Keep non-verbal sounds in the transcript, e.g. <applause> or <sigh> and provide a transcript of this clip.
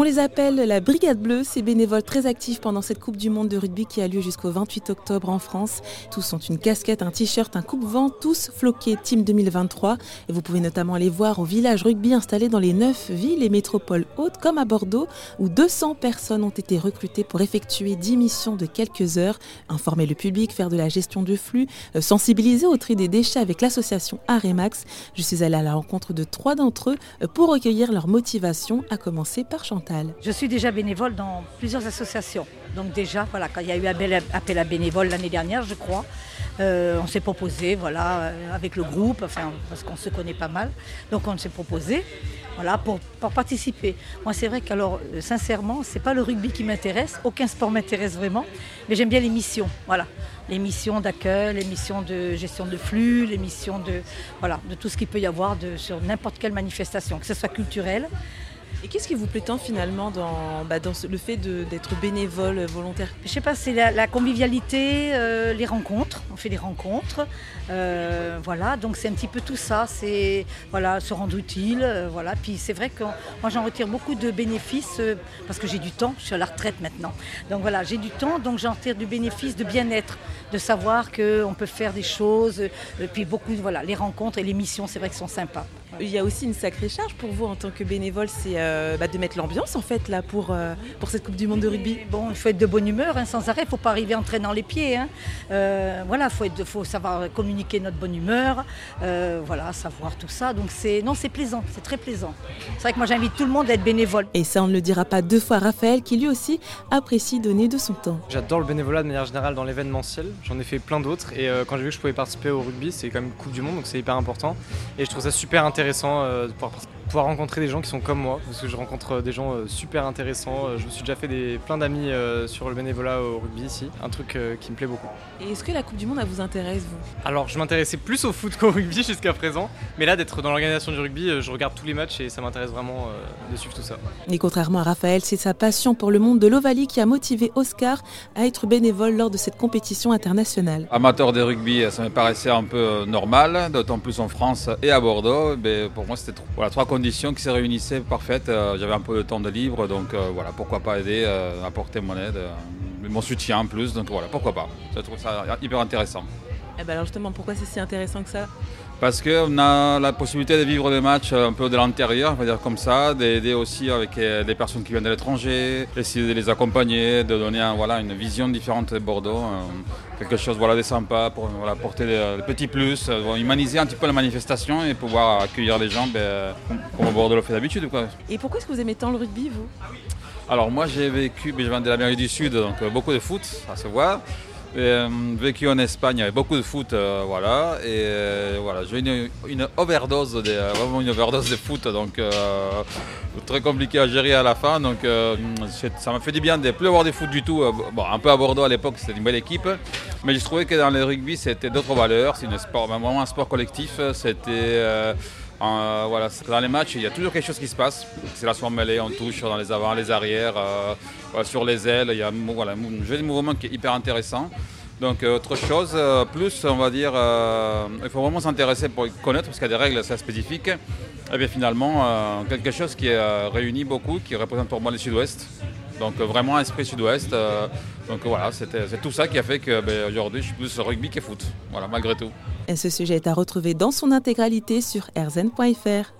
On les appelle la Brigade Bleue, ces bénévoles très actifs pendant cette Coupe du Monde de rugby qui a lieu jusqu'au 28 octobre en France. Tous ont une casquette, un t-shirt, un coupe-vent, tous floqués Team 2023. Et vous pouvez notamment les voir au village rugby installé dans les neuf villes et métropoles hautes, comme à Bordeaux, où 200 personnes ont été recrutées pour effectuer 10 missions de quelques heures, informer le public, faire de la gestion de flux, euh, sensibiliser au tri des déchets avec l'association Aremax. Je suis allée à la rencontre de trois d'entre eux euh, pour recueillir leur motivation, à commencer par Je suis déjà bénévole dans plusieurs associations. Donc déjà, voilà, quand il y a eu un bel appel à bénévoles l'année dernière, je crois, euh, on s'est proposé, voilà, euh, avec le groupe, enfin, parce qu'on se connaît pas mal. Donc on s'est proposé, voilà, pour, participer. Moi, c'est vrai qu'alors, euh, sincèrement, c'est pas le rugby qui m'intéresse. Aucun sport m'intéresse vraiment, mais j'aime bien les missions, voilà, les missions d'accueil, les missions de gestion de flux, les missions de, voilà, de tout ce qu'il peut y avoir sur n'importe quelle manifestation, que ce soit culturelle. Et qu'est-ce qui vous plaît tant finalement dans, bah, le fait d'être bénévole, volontaire? Je sais pas, c'est la, convivialité, euh, les rencontres. On fait des rencontres. Euh, voilà, donc c'est un petit peu tout ça. C'est voilà, se rendre utile. Euh, voilà. Puis c'est vrai que moi j'en retire beaucoup de bénéfices parce que j'ai du temps. Je suis à la retraite maintenant. Donc voilà, j'ai du temps, donc j'en tire du bénéfice de bien-être, de savoir qu'on peut faire des choses. puis beaucoup, voilà, les rencontres et les missions, c'est vrai que sont sympas. Il y a aussi une sacrée charge pour vous en tant que bénévole, c'est euh, bah, de mettre l'ambiance en fait là pour, euh, pour cette Coupe du Monde de rugby. Bon, il faut être de bonne humeur hein, sans arrêt, il ne faut pas arriver en traînant les pieds. Hein. Euh, voilà, il faut, savoir communiquer notre bonne humeur, voilà, savoir tout ça. Donc c'est non, c'est plaisant, c'est très plaisant. C'est vrai que moi j'invite tout le monde à être bénévole. Et ça, on ne le dira pas deux fois. Raphaël, qui lui aussi apprécie donner de son temps. J'adore le bénévolat de manière générale dans l'événementiel. J'en ai fait plein d'autres et quand j'ai vu que je pouvais participer au rugby, c'est quand même Coupe du Monde, donc c'est hyper important. Et je trouve ça super intéressant de pouvoir pouvoir rencontrer des gens qui sont comme moi, parce que je rencontre des gens euh, super intéressants. Euh, je me suis déjà fait des, plein d'amis euh, sur le bénévolat au rugby ici, un truc qui me plaît beaucoup. Et est-ce que la Coupe du Monde vous intéresse, vous? Alors, je m'intéressais plus au foot <laughs> qu'au rugby jusqu'à présent, mais là, d'être dans l'organisation du rugby, je regarde tous les matchs et ça m'intéresse vraiment de suivre tout ça. Et contrairement à Raphaël, c'est sa passion pour le monde de l'Ovalie qui a motivé Oscar à être bénévole lors de cette compétition internationale. Amateur de rugby, ça me paraissait un peu normal, d'autant plus en France et à Bordeaux. Mais pour moi, c'était voilà, trois conditions qui se réunissaient parfaites. Euh, j'avais un peu de temps de libre, donc euh, voilà, pourquoi pas aider, euh, apporter mon aide, mon soutien en plus. Donc voilà, pourquoi pas. Je trouve ça hyper intéressant. Eh ben alors justement, pourquoi c'est si intéressant que ça? Parce qu'on a la possibilité de vivre des matchs un peu de l'intérieur, on va dire comme ça, d'aider aussi avec des personnes qui viennent de l'étranger, essayer de les accompagner, de donner voilà, une vision différente de Bordeaux, quelque chose voilà, de sympa pour voilà, apporter des, petits plus, humaniser un petit peu la manifestation et pouvoir accueillir les gens ben, comme Bordeaux le fait d'habitude. Et pourquoi est-ce que vous aimez tant le rugby, vous? Alors moi j'ai vécu, ben, je viens de l'Amérique du Sud, donc beaucoup de foot, à se voir. Euh, vécu en Espagne avec beaucoup de foot, euh, voilà. Et euh, voilà, j'ai une, une, overdose, de, vraiment une overdose de foot, donc très compliqué à gérer à la fin. Donc ça m'a fait du bien de ne plus avoir de foot du tout. bon, un peu à Bordeaux à l'époque, c'était une belle équipe, mais je trouvais que dans le rugby c'était d'autres valeurs. C'est vraiment un sport collectif. C'était euh, voilà, dans les matchs, il y a toujours quelque chose qui se passe. C'est la soirée mêlée, on touche dans les avant, les arrières, euh, sur les ailes. Il y a voilà, un jeu de mouvement qui est hyper intéressant. Donc euh, autre chose, plus on va dire, il faut vraiment s'intéresser pour connaître parce qu'il y a des règles assez spécifiques. Et bien finalement, quelque chose qui réunit beaucoup, qui représente pour moi les Sud-Ouest. Donc vraiment un esprit Sud-Ouest. donc voilà, c'est tout ça qui a fait que ben, aujourd'hui je suis plus rugby que foot. Voilà, malgré tout. Et ce sujet est à retrouver dans son intégralité sur rzn.fr.